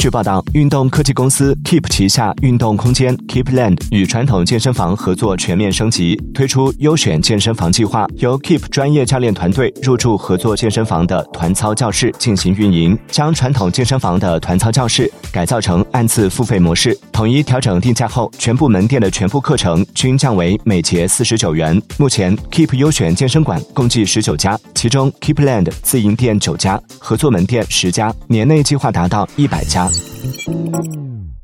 据报道，运动科技公司 Keep 旗下运动空间 Keepland 与传统健身房合作全面升级，推出优选健身房计划，由 Keep 专业教练团队入驻合作健身房的团操教室进行运营，将传统健身房的团操教室改造成按次付费模式。统一调整定价后，全部门店的全部课程均降为每节四十九元。目前 Keep 优选健身馆共计十九家，其中 Keepland 自营店九家，合作门店十家，年内计划达到一百家。 감사합니다.